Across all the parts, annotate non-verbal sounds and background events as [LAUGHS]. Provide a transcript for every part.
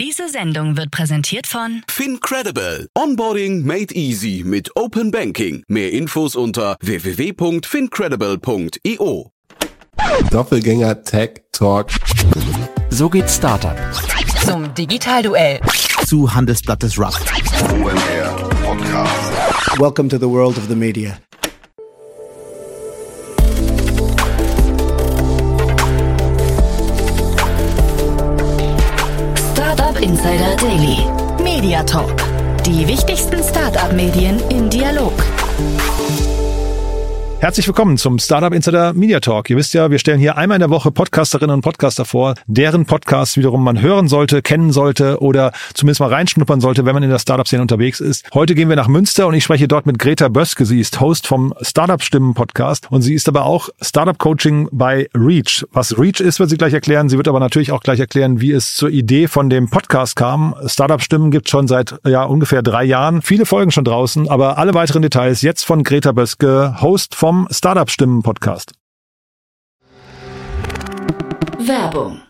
Diese Sendung wird präsentiert von FinCredible. Onboarding made easy mit Open Banking. Mehr Infos unter www.fincredible.io. Doppelgänger Tech Talk. So geht Startup. zum Digitalduell. Zu Handelsblatt des Rock. OMR Podcast. Welcome to the world of the media. Insider Daily. Media Talk. Die wichtigsten Startup-Medien im Dialog. Herzlich willkommen zum Startup Insider Media Talk. Ihr wisst ja, wir stellen hier einmal in der Woche Podcasterinnen und Podcaster vor, deren Podcasts wiederum man hören sollte, kennen sollte oder zumindest mal reinschnuppern sollte, wenn man in der Startup-Szene unterwegs ist. Heute gehen wir nach Münster und ich spreche dort mit Greta Böske. Sie ist Host vom Startup Stimmen Podcast und sie ist aber auch Startup Coaching bei Reach. Was Reach ist, wird sie gleich erklären. Sie wird aber natürlich auch gleich erklären, wie es zur Idee von dem Podcast kam. Startup Stimmen gibt schon seit ja ungefähr drei Jahren. Viele Folgen schon draußen, aber alle weiteren Details jetzt von Greta Böske, Host vom Startup Stimmen Podcast. Werbung.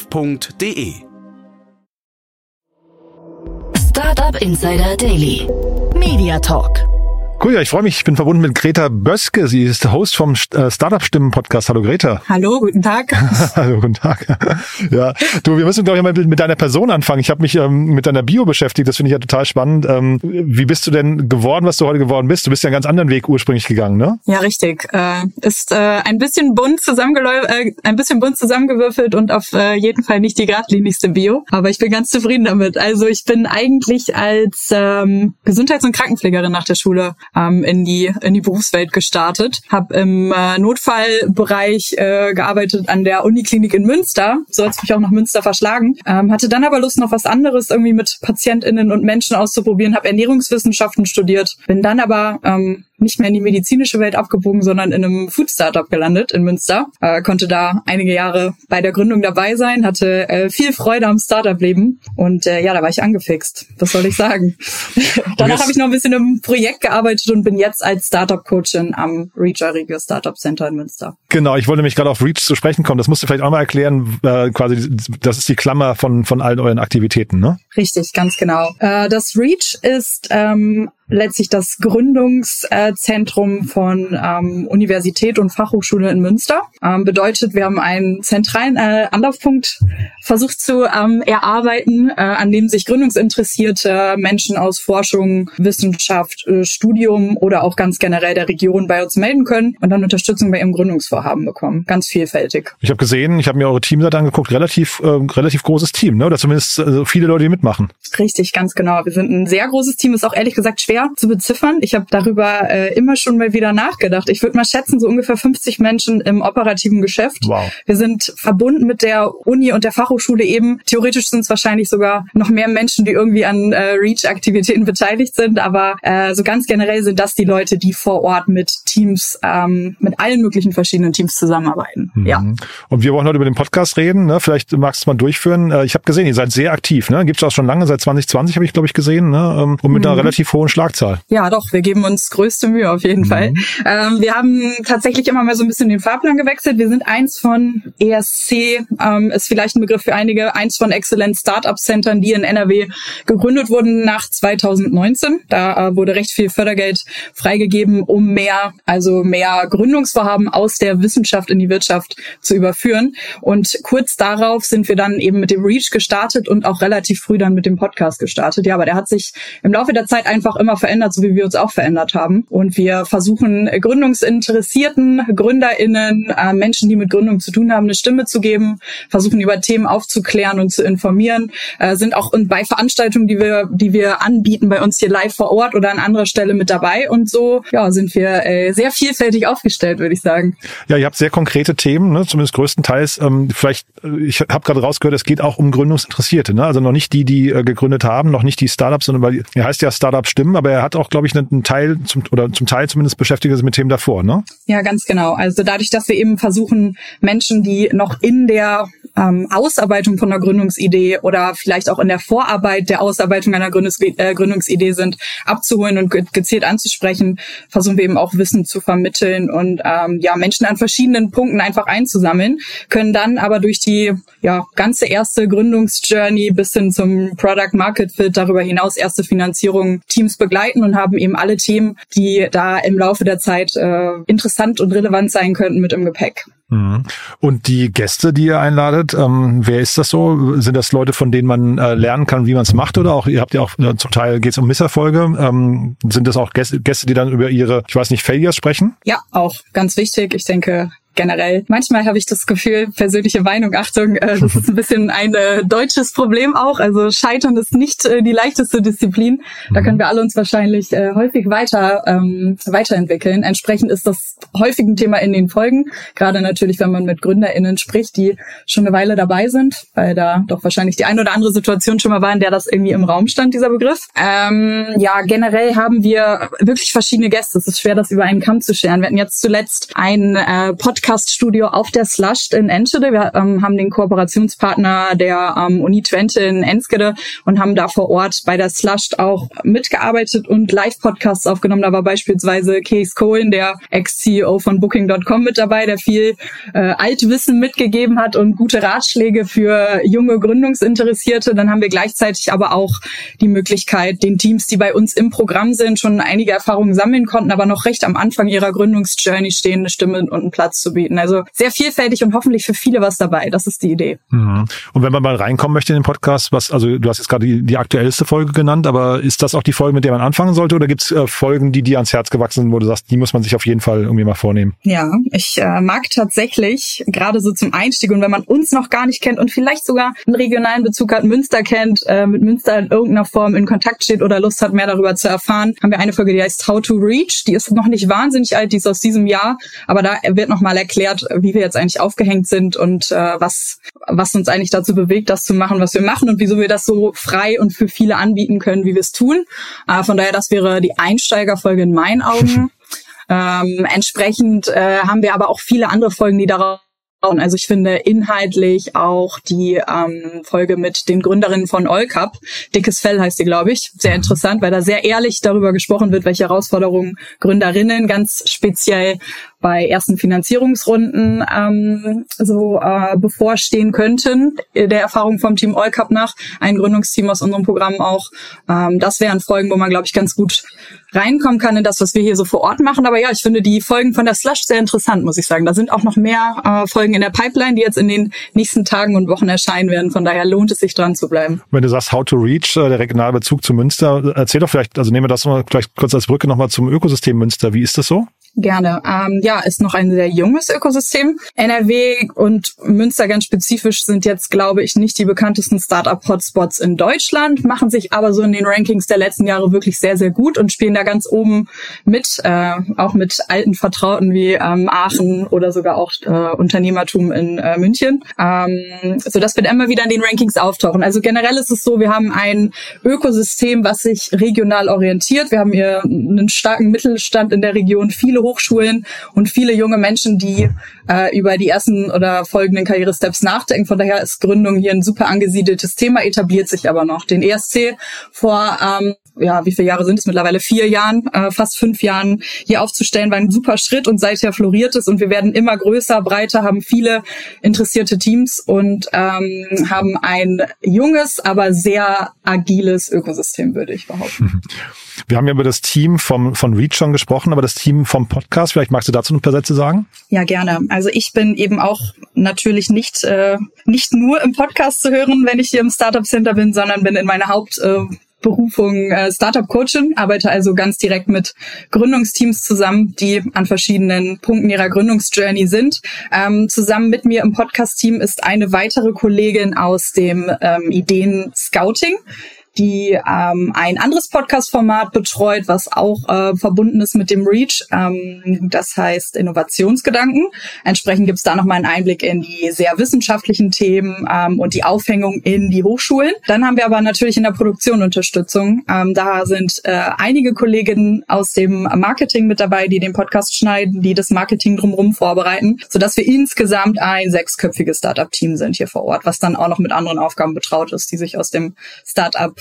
startup.de. Startup Insider Daily. Media Talk. Cool, ja, ich freue mich. Ich bin verbunden mit Greta Böske. Sie ist Host vom äh, Startup Stimmen Podcast. Hallo Greta. Hallo, guten Tag. [LAUGHS] Hallo, guten Tag. Ja, du, wir müssen glaube ich mal mit, mit deiner Person anfangen. Ich habe mich ähm, mit deiner Bio beschäftigt. Das finde ich ja total spannend. Ähm, wie bist du denn geworden, was du heute geworden bist? Du bist ja einen ganz anderen Weg ursprünglich gegangen, ne? Ja, richtig. Äh, ist äh, ein bisschen bunt zusammengeläu äh, ein bisschen bunt zusammengewürfelt und auf äh, jeden Fall nicht die geradlinigste Bio. Aber ich bin ganz zufrieden damit. Also ich bin eigentlich als ähm, Gesundheits- und Krankenpflegerin nach der Schule ähm, in die in die Berufswelt gestartet. Habe im äh, Notfallbereich äh, gearbeitet an der Uniklinik in Münster. So hat's mich auch nach Münster verschlagen. Ähm, hatte dann aber Lust noch was anderes irgendwie mit PatientInnen und Menschen auszuprobieren. Habe Ernährungswissenschaften studiert. Bin dann aber ähm, nicht mehr in die medizinische Welt abgebogen, sondern in einem Food Startup gelandet in Münster. Äh, konnte da einige Jahre bei der Gründung dabei sein, hatte äh, viel Freude am Startup-Leben und äh, ja, da war ich angefixt. Was soll ich sagen? [LAUGHS] Danach habe ich noch ein bisschen im Projekt gearbeitet und bin jetzt als Startup-Coachin am Reach Regio Startup Center in Münster. Genau, ich wollte mich gerade auf Reach zu sprechen kommen. Das musst du vielleicht auch mal erklären. Äh, quasi, das ist die Klammer von von allen euren Aktivitäten, ne? Richtig, ganz genau. Äh, das Reach ist ähm, letztlich das Gründungszentrum von ähm, Universität und Fachhochschule in Münster. Ähm, bedeutet, wir haben einen zentralen äh, Anlaufpunkt versucht zu ähm, erarbeiten, äh, an dem sich gründungsinteressierte Menschen aus Forschung, Wissenschaft, äh, Studium oder auch ganz generell der Region bei uns melden können und dann Unterstützung bei ihrem Gründungsvorhaben bekommen. Ganz vielfältig. Ich habe gesehen, ich habe mir eure Teamseite angeguckt, relativ äh, relativ großes Team, ne? Oder zumindest äh, viele Leute, die mitmachen. Richtig, ganz genau. Wir sind ein sehr großes Team, ist auch ehrlich gesagt schwer zu beziffern. Ich habe darüber äh, immer schon mal wieder nachgedacht. Ich würde mal schätzen, so ungefähr 50 Menschen im operativen Geschäft. Wow. Wir sind verbunden mit der Uni und der Fachhochschule eben. Theoretisch sind es wahrscheinlich sogar noch mehr Menschen, die irgendwie an äh, REACH-Aktivitäten beteiligt sind. Aber äh, so ganz generell sind das die Leute, die vor Ort mit Teams, ähm, mit allen möglichen verschiedenen Teams zusammenarbeiten. Ja. Und wir wollen heute über den Podcast reden. Ne? Vielleicht magst du es mal durchführen. Äh, Ich habe gesehen, ihr seid sehr aktiv. Ne? Gibt es auch schon lange, seit 2020 habe ich, glaube ich, gesehen. Ne? Ähm, Und mit einer relativ hohen Schlagzahl. Ja, doch, wir geben uns größte Mühe auf jeden Fall. Ähm, wir haben tatsächlich immer mal so ein bisschen den Fahrplan gewechselt. Wir sind eins von ESC, ähm, ist vielleicht ein Begriff für einige, eins von Excellent Startup Centern, die in NRW gegründet wurden nach 2019. Da äh, wurde recht viel Fördergeld freigegeben, um mehr, also mehr Gründungsvorhaben aus der Wissenschaft in die Wirtschaft zu überführen. Und kurz darauf sind wir dann eben mit dem Reach gestartet und auch relativ früh dann mit dem Podcast gestartet. Ja, aber der hat sich im Laufe der Zeit einfach immer verändert, so wie wir uns auch verändert haben. Und wir versuchen Gründungsinteressierten, GründerInnen, äh, Menschen, die mit Gründung zu tun haben, eine Stimme zu geben, versuchen über Themen aufzuklären und zu informieren, äh, sind auch bei Veranstaltungen, die wir, die wir anbieten, bei uns hier live vor Ort oder an anderer Stelle mit dabei. Und so ja, sind wir äh, sehr vielfältig aufgestellt, würde ich sagen. Ja, ihr habt sehr konkrete Themen, ne? zumindest größtenteils. Ähm, vielleicht, äh, ich habe gerade rausgehört, es geht auch um Gründungsinteressierte, ne? also noch nicht die, die äh, gegründet haben, noch nicht die Startups, sondern weil er heißt ja Startup Stimmen, aber er hat auch, glaube ich, einen Teil zum, oder zum Teil zumindest beschäftigt sich mit Themen davor, ne? Ja, ganz genau. Also dadurch, dass wir eben versuchen, Menschen, die noch in der ähm, Ausarbeitung von einer Gründungsidee oder vielleicht auch in der Vorarbeit der Ausarbeitung einer Gründungs äh, Gründungsidee sind, abzuholen und ge gezielt anzusprechen, versuchen wir eben auch Wissen zu vermitteln und ähm, ja Menschen an verschiedenen Punkten einfach einzusammeln, können dann aber durch die ja ganze erste Gründungsjourney bis hin zum Product Market Fit darüber hinaus erste Finanzierung Teams begleiten und haben eben alle Themen, die da im Laufe der Zeit äh, interessant und relevant sein könnten, mit im Gepäck. Mhm. Und die Gäste, die ihr einladet, ähm, wer ist das so? Sind das Leute, von denen man äh, lernen kann, wie man es macht? Oder auch, ihr habt ja auch äh, zum Teil geht es um Misserfolge. Ähm, sind das auch Gäste, Gäste, die dann über ihre, ich weiß nicht, Failures sprechen? Ja, auch ganz wichtig. Ich denke, generell. Manchmal habe ich das Gefühl, persönliche Meinung, Achtung, äh, das ist ein bisschen ein äh, deutsches Problem auch. Also Scheitern ist nicht äh, die leichteste Disziplin. Da mhm. können wir alle uns wahrscheinlich äh, häufig weiter ähm, weiterentwickeln. Entsprechend ist das häufig ein Thema in den Folgen. Gerade natürlich, wenn man mit GründerInnen spricht, die schon eine Weile dabei sind, weil da doch wahrscheinlich die eine oder andere Situation schon mal war, in der das irgendwie im Raum stand, dieser Begriff. Ähm, ja, generell haben wir wirklich verschiedene Gäste. Es ist schwer, das über einen Kamm zu scheren. Wir hatten jetzt zuletzt ein äh, Podcast Podcast-Studio auf der Slushed in Enschede. Wir ähm, haben den Kooperationspartner der ähm, Uni Twente in Enskede und haben da vor Ort bei der Slushed auch mitgearbeitet und Live-Podcasts aufgenommen. Da war beispielsweise Case Cohen, der Ex-CEO von Booking.com mit dabei, der viel äh, Altwissen mitgegeben hat und gute Ratschläge für junge Gründungsinteressierte. Dann haben wir gleichzeitig aber auch die Möglichkeit, den Teams, die bei uns im Programm sind, schon einige Erfahrungen sammeln konnten, aber noch recht am Anfang ihrer Gründungsjourney stehen, eine Stimme und einen Platz zu bieten. Also sehr vielfältig und hoffentlich für viele was dabei. Das ist die Idee. Mhm. Und wenn man mal reinkommen möchte in den Podcast, was, also du hast jetzt gerade die, die aktuellste Folge genannt, aber ist das auch die Folge, mit der man anfangen sollte oder gibt es äh, Folgen, die dir ans Herz gewachsen sind, wo du sagst, die muss man sich auf jeden Fall irgendwie mal vornehmen? Ja, ich äh, mag tatsächlich gerade so zum Einstieg und wenn man uns noch gar nicht kennt und vielleicht sogar einen regionalen Bezug hat, Münster kennt, äh, mit Münster in irgendeiner Form in Kontakt steht oder Lust hat, mehr darüber zu erfahren, haben wir eine Folge, die heißt How to Reach. Die ist noch nicht wahnsinnig alt, die ist aus diesem Jahr, aber da wird nochmal erklärt, wie wir jetzt eigentlich aufgehängt sind und äh, was, was uns eigentlich dazu bewegt, das zu machen, was wir machen und wieso wir das so frei und für viele anbieten können, wie wir es tun. Äh, von daher, das wäre die Einsteigerfolge in meinen Augen. [LAUGHS] ähm, entsprechend äh, haben wir aber auch viele andere Folgen, die darauf also ich finde inhaltlich auch die ähm, Folge mit den Gründerinnen von Allcup, Dickes Fell heißt die, glaube ich, sehr interessant, weil da sehr ehrlich darüber gesprochen wird, welche Herausforderungen Gründerinnen ganz speziell bei ersten Finanzierungsrunden ähm, so äh, bevorstehen könnten, der Erfahrung vom Team Allcup nach, ein Gründungsteam aus unserem Programm auch. Ähm, das wären Folgen, wo man, glaube ich, ganz gut reinkommen kann in das, was wir hier so vor Ort machen. Aber ja, ich finde die Folgen von der Slush sehr interessant, muss ich sagen. Da sind auch noch mehr äh, Folgen in der Pipeline, die jetzt in den nächsten Tagen und Wochen erscheinen werden. Von daher lohnt es sich dran zu bleiben. Wenn du sagst How to Reach, äh, der regionale Bezug zu Münster, erzähl doch vielleicht, also nehmen wir das mal vielleicht kurz als Brücke nochmal zum Ökosystem Münster. Wie ist das so? Gerne. Ähm, ja, ist noch ein sehr junges Ökosystem. NRW und Münster ganz spezifisch sind jetzt, glaube ich, nicht die bekanntesten Startup-Hotspots in Deutschland, machen sich aber so in den Rankings der letzten Jahre wirklich sehr, sehr gut und spielen da ganz oben mit, äh, auch mit alten Vertrauten wie ähm, Aachen oder sogar auch äh, Unternehmertum in äh, München, ähm, so dass wir immer wieder in den Rankings auftauchen. Also generell ist es so, wir haben ein Ökosystem, was sich regional orientiert. Wir haben hier einen starken Mittelstand in der Region, viele Hochschulen und viele junge Menschen, die äh, über die ersten oder folgenden Karrieresteps nachdenken. Von daher ist Gründung hier ein super angesiedeltes Thema, etabliert sich aber noch. Den ESC vor ähm, ja, wie viele Jahre sind es mittlerweile? Vier Jahren, äh, fast fünf Jahren hier aufzustellen, war ein super Schritt und seither floriert es und wir werden immer größer, breiter, haben viele interessierte Teams und ähm, haben ein junges, aber sehr agiles Ökosystem, würde ich behaupten. [LAUGHS] Wir haben ja über das Team vom, von Reach schon gesprochen, aber das Team vom Podcast, vielleicht magst du dazu ein paar Sätze sagen? Ja, gerne. Also ich bin eben auch natürlich nicht, äh, nicht nur im Podcast zu hören, wenn ich hier im Startup Center bin, sondern bin in meiner Haupt- äh, Berufung äh, Startup Coaching, arbeite also ganz direkt mit Gründungsteams zusammen, die an verschiedenen Punkten ihrer Gründungsjourney sind. Ähm, zusammen mit mir im Podcast-Team ist eine weitere Kollegin aus dem ähm, Ideen Scouting die ähm, ein anderes Podcast-Format betreut, was auch äh, verbunden ist mit dem Reach. Ähm, das heißt Innovationsgedanken. Entsprechend gibt es da nochmal einen Einblick in die sehr wissenschaftlichen Themen ähm, und die Aufhängung in die Hochschulen. Dann haben wir aber natürlich in der Produktion Unterstützung. Ähm, da sind äh, einige Kolleginnen aus dem Marketing mit dabei, die den Podcast schneiden, die das Marketing drumherum vorbereiten, sodass wir insgesamt ein sechsköpfiges Startup-Team sind hier vor Ort, was dann auch noch mit anderen Aufgaben betraut ist, die sich aus dem Startup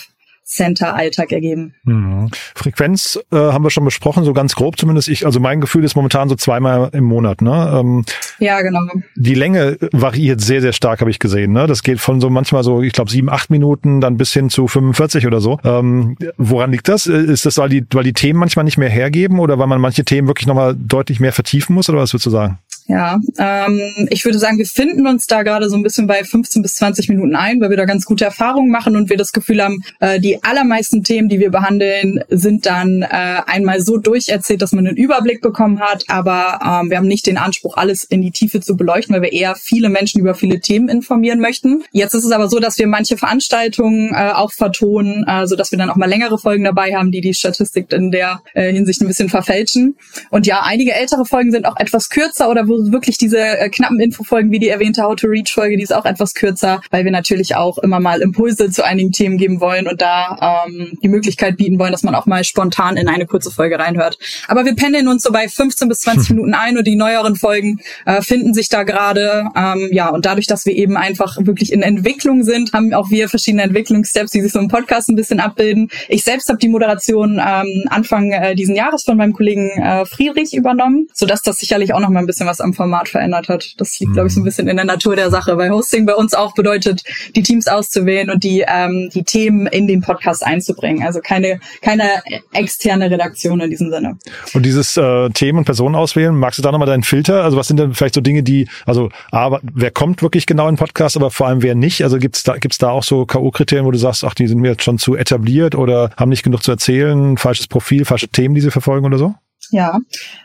Center-Alltag ergeben. Mhm. Frequenz äh, haben wir schon besprochen, so ganz grob zumindest. Ich, also mein Gefühl ist momentan so zweimal im Monat. Ne? Ähm, ja, genau. Die Länge variiert sehr, sehr stark, habe ich gesehen. Ne? Das geht von so manchmal so, ich glaube, sieben, acht Minuten dann bis hin zu 45 oder so. Ähm, woran liegt das? Ist das, weil die, weil die Themen manchmal nicht mehr hergeben oder weil man manche Themen wirklich nochmal deutlich mehr vertiefen muss oder was würdest du sagen? Ja, ähm, ich würde sagen, wir finden uns da gerade so ein bisschen bei 15 bis 20 Minuten ein, weil wir da ganz gute Erfahrungen machen und wir das Gefühl haben, äh, die allermeisten Themen, die wir behandeln, sind dann äh, einmal so durcherzählt, dass man einen Überblick bekommen hat, aber ähm, wir haben nicht den Anspruch, alles in die Tiefe zu beleuchten, weil wir eher viele Menschen über viele Themen informieren möchten. Jetzt ist es aber so, dass wir manche Veranstaltungen äh, auch vertonen, äh, so dass wir dann auch mal längere Folgen dabei haben, die die Statistik in der äh, Hinsicht ein bisschen verfälschen. Und ja, einige ältere Folgen sind auch etwas kürzer oder wo wirklich diese äh, knappen Infofolgen wie die erwähnte How to Reach Folge, die ist auch etwas kürzer, weil wir natürlich auch immer mal Impulse zu einigen Themen geben wollen und da ähm, die Möglichkeit bieten wollen, dass man auch mal spontan in eine kurze Folge reinhört. Aber wir pendeln uns so bei 15 bis 20 [LAUGHS] Minuten ein und die neueren Folgen äh, finden sich da gerade. Ähm, ja, und dadurch, dass wir eben einfach wirklich in Entwicklung sind, haben auch wir verschiedene Entwicklungssteps, die sich so im Podcast ein bisschen abbilden. Ich selbst habe die Moderation ähm, Anfang äh, diesen Jahres von meinem Kollegen äh, Friedrich übernommen, sodass das sicherlich auch noch mal ein bisschen was am am Format verändert hat. Das liegt, glaube ich, so ein mhm. bisschen in der Natur der Sache, weil Hosting bei uns auch bedeutet, die Teams auszuwählen und die, ähm, die Themen in den Podcast einzubringen. Also keine, keine externe Redaktion in diesem Sinne. Und dieses äh, Themen und Personen auswählen, magst du da nochmal deinen Filter? Also was sind denn vielleicht so Dinge, die, also aber wer kommt wirklich genau in den Podcast, aber vor allem wer nicht? Also gibt's da, gibt's da auch so K.O.-Kriterien, wo du sagst, ach, die sind mir jetzt schon zu etabliert oder haben nicht genug zu erzählen, falsches Profil, falsche Themen, die sie verfolgen oder so? Ja,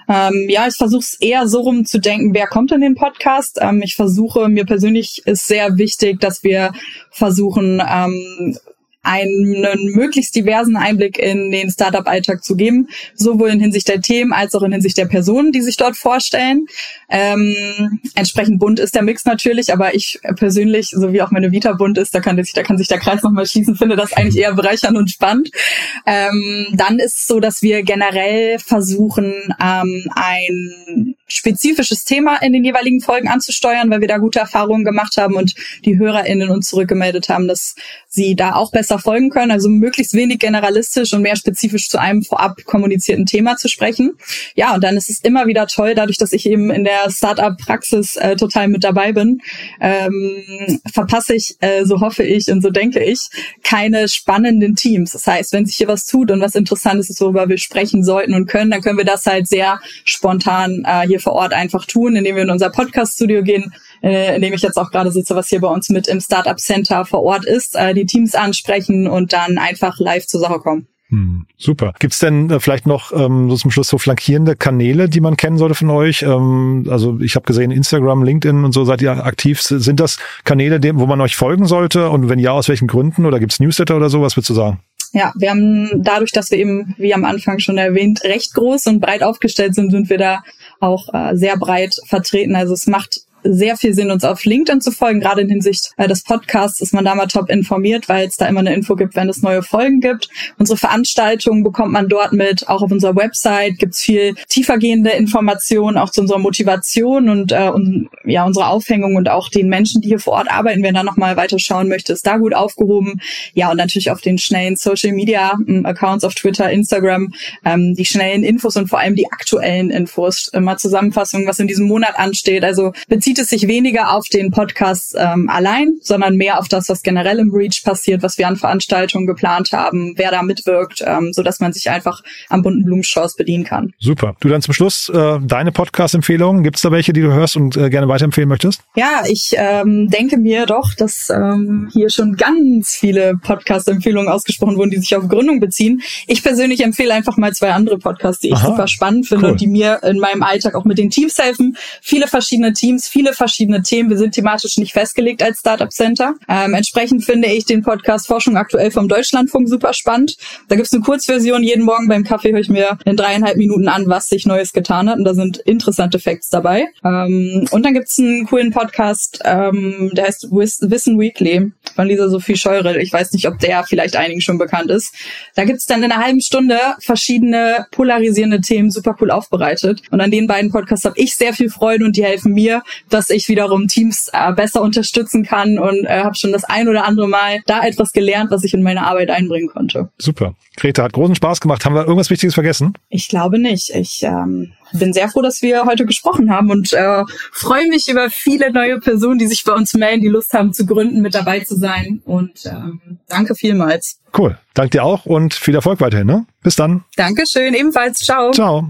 ähm, ja, ich versuche es eher so rum zu denken, wer kommt in den Podcast. Ähm, ich versuche, mir persönlich ist sehr wichtig, dass wir versuchen, ähm, einen möglichst diversen Einblick in den Startup-Alltag zu geben, sowohl in Hinsicht der Themen als auch in Hinsicht der Personen, die sich dort vorstellen. Ähm, entsprechend bunt ist der Mix natürlich, aber ich persönlich, so wie auch meine Vita bunt ist, da kann sich, da kann sich der Kreis nochmal schließen, finde das eigentlich eher bereichernd und spannend. Ähm, dann ist es so, dass wir generell versuchen, ähm, ein spezifisches Thema in den jeweiligen Folgen anzusteuern, weil wir da gute Erfahrungen gemacht haben und die HörerInnen uns zurückgemeldet haben, dass sie da auch besser folgen können. Also möglichst wenig generalistisch und mehr spezifisch zu einem vorab kommunizierten Thema zu sprechen. Ja, und dann ist es immer wieder toll, dadurch, dass ich eben in der Startup-Praxis äh, total mit dabei bin, ähm, verpasse ich, äh, so hoffe ich und so denke ich, keine spannenden Teams. Das heißt, wenn sich hier was tut und was Interessantes ist, worüber wir sprechen sollten und können, dann können wir das halt sehr spontan äh, hier vor Ort einfach tun, indem wir in unser Podcast-Studio gehen, äh, in dem ich jetzt auch gerade sitze, was hier bei uns mit im Startup Center vor Ort ist, äh, die Teams ansprechen und dann einfach live zur Sache kommen. Hm, super. Gibt's denn äh, vielleicht noch ähm, so zum Schluss so flankierende Kanäle, die man kennen sollte von euch? Ähm, also ich habe gesehen, Instagram, LinkedIn und so seid ihr aktiv. Sind das Kanäle, wo man euch folgen sollte? Und wenn ja, aus welchen Gründen? Oder gibt's Newsletter oder so? Was würdest du sagen? Ja, wir haben dadurch, dass wir eben, wie am Anfang schon erwähnt, recht groß und breit aufgestellt sind, sind wir da auch äh, sehr breit vertreten. Also es macht sehr viel Sinn, uns auf LinkedIn zu folgen. Gerade in Hinsicht äh, des Podcasts ist man da mal top informiert, weil es da immer eine Info gibt, wenn es neue Folgen gibt. Unsere Veranstaltungen bekommt man dort mit. Auch auf unserer Website gibt's viel tiefergehende Informationen, auch zu unserer Motivation und, äh, und ja, unsere Aufhängung und auch den Menschen, die hier vor Ort arbeiten. Wer da nochmal weiter schauen möchte, ist da gut aufgehoben. Ja, und natürlich auf den schnellen Social Media ähm, Accounts auf Twitter, Instagram, ähm, die schnellen Infos und vor allem die aktuellen Infos, immer Zusammenfassungen, was in diesem Monat ansteht. Also bezieht bezieht es sich weniger auf den Podcast ähm, allein, sondern mehr auf das, was generell im Reach passiert, was wir an Veranstaltungen geplant haben, wer da mitwirkt, ähm, so dass man sich einfach am bunten Blumenstrauß bedienen kann. Super. Du dann zum Schluss äh, deine Podcast-Empfehlungen. Gibt es da welche, die du hörst und äh, gerne weiterempfehlen möchtest? Ja, ich ähm, denke mir doch, dass ähm, hier schon ganz viele Podcast-Empfehlungen ausgesprochen wurden, die sich auf Gründung beziehen. Ich persönlich empfehle einfach mal zwei andere Podcasts, die ich Aha, super spannend finde cool. und die mir in meinem Alltag auch mit den Teams helfen. Viele verschiedene Teams, viele verschiedene Themen. Wir sind thematisch nicht festgelegt als Startup Center. Ähm, entsprechend finde ich den Podcast Forschung aktuell vom Deutschlandfunk super spannend. Da gibt's eine Kurzversion. Jeden Morgen beim Kaffee höre ich mir in dreieinhalb Minuten an, was sich Neues getan hat. Und da sind interessante Facts dabei. Ähm, und dann gibt's einen coolen Podcast, ähm, der heißt Wis- Wissen Weekly von Lisa Sophie Scheurel. Ich weiß nicht, ob der vielleicht einigen schon bekannt ist. Da gibt's dann in einer halben Stunde verschiedene polarisierende Themen super cool aufbereitet. Und an den beiden Podcasts habe ich sehr viel Freude und die helfen mir, dass ich wiederum Teams äh, besser unterstützen kann und äh, habe schon das ein oder andere Mal da etwas gelernt, was ich in meine Arbeit einbringen konnte. Super. Greta, hat großen Spaß gemacht. Haben wir irgendwas Wichtiges vergessen? Ich glaube nicht. Ich ähm, bin sehr froh, dass wir heute gesprochen haben und äh, freue mich über viele neue Personen, die sich bei uns melden, die Lust haben zu gründen, mit dabei zu sein. Und ähm, danke vielmals. Cool. Dank dir auch und viel Erfolg weiterhin. Ne? Bis dann. Dankeschön, ebenfalls. Ciao. Ciao.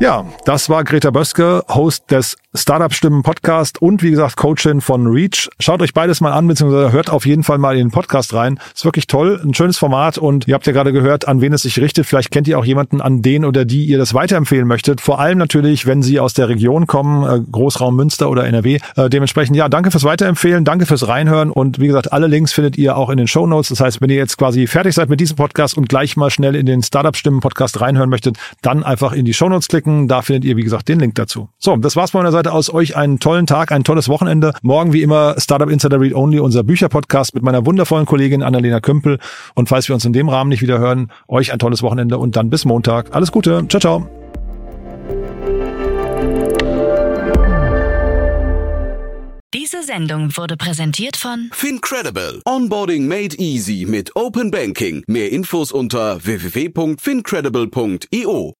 Ja, das war Greta Böske, Host des Startup Stimmen Podcast und wie gesagt Coachin von Reach. Schaut euch beides mal an, beziehungsweise hört auf jeden Fall mal in den Podcast rein. Ist wirklich toll, ein schönes Format und ihr habt ja gerade gehört, an wen es sich richtet. Vielleicht kennt ihr auch jemanden, an den oder die ihr das weiterempfehlen möchtet. Vor allem natürlich, wenn sie aus der Region kommen, äh, Großraum Münster oder NRW. Äh, dementsprechend, ja, danke fürs Weiterempfehlen, danke fürs Reinhören und wie gesagt, alle Links findet ihr auch in den Show Notes. Das heißt, wenn ihr jetzt quasi fertig seid mit diesem Podcast und gleich mal schnell in den Startup Stimmen Podcast reinhören möchtet, dann einfach in die Show Notes klicken. Da findet ihr, wie gesagt, den Link dazu. So, das war's von meiner Seite aus. Euch einen tollen Tag, ein tolles Wochenende. Morgen wie immer Startup Insider Read Only, unser Bücherpodcast mit meiner wundervollen Kollegin Annalena Kümpel. Und falls wir uns in dem Rahmen nicht wieder hören, euch ein tolles Wochenende und dann bis Montag. Alles Gute. Ciao, ciao. Diese Sendung wurde präsentiert von Fincredible. Onboarding made easy mit Open Banking. Mehr Infos unter www.fincredible.io.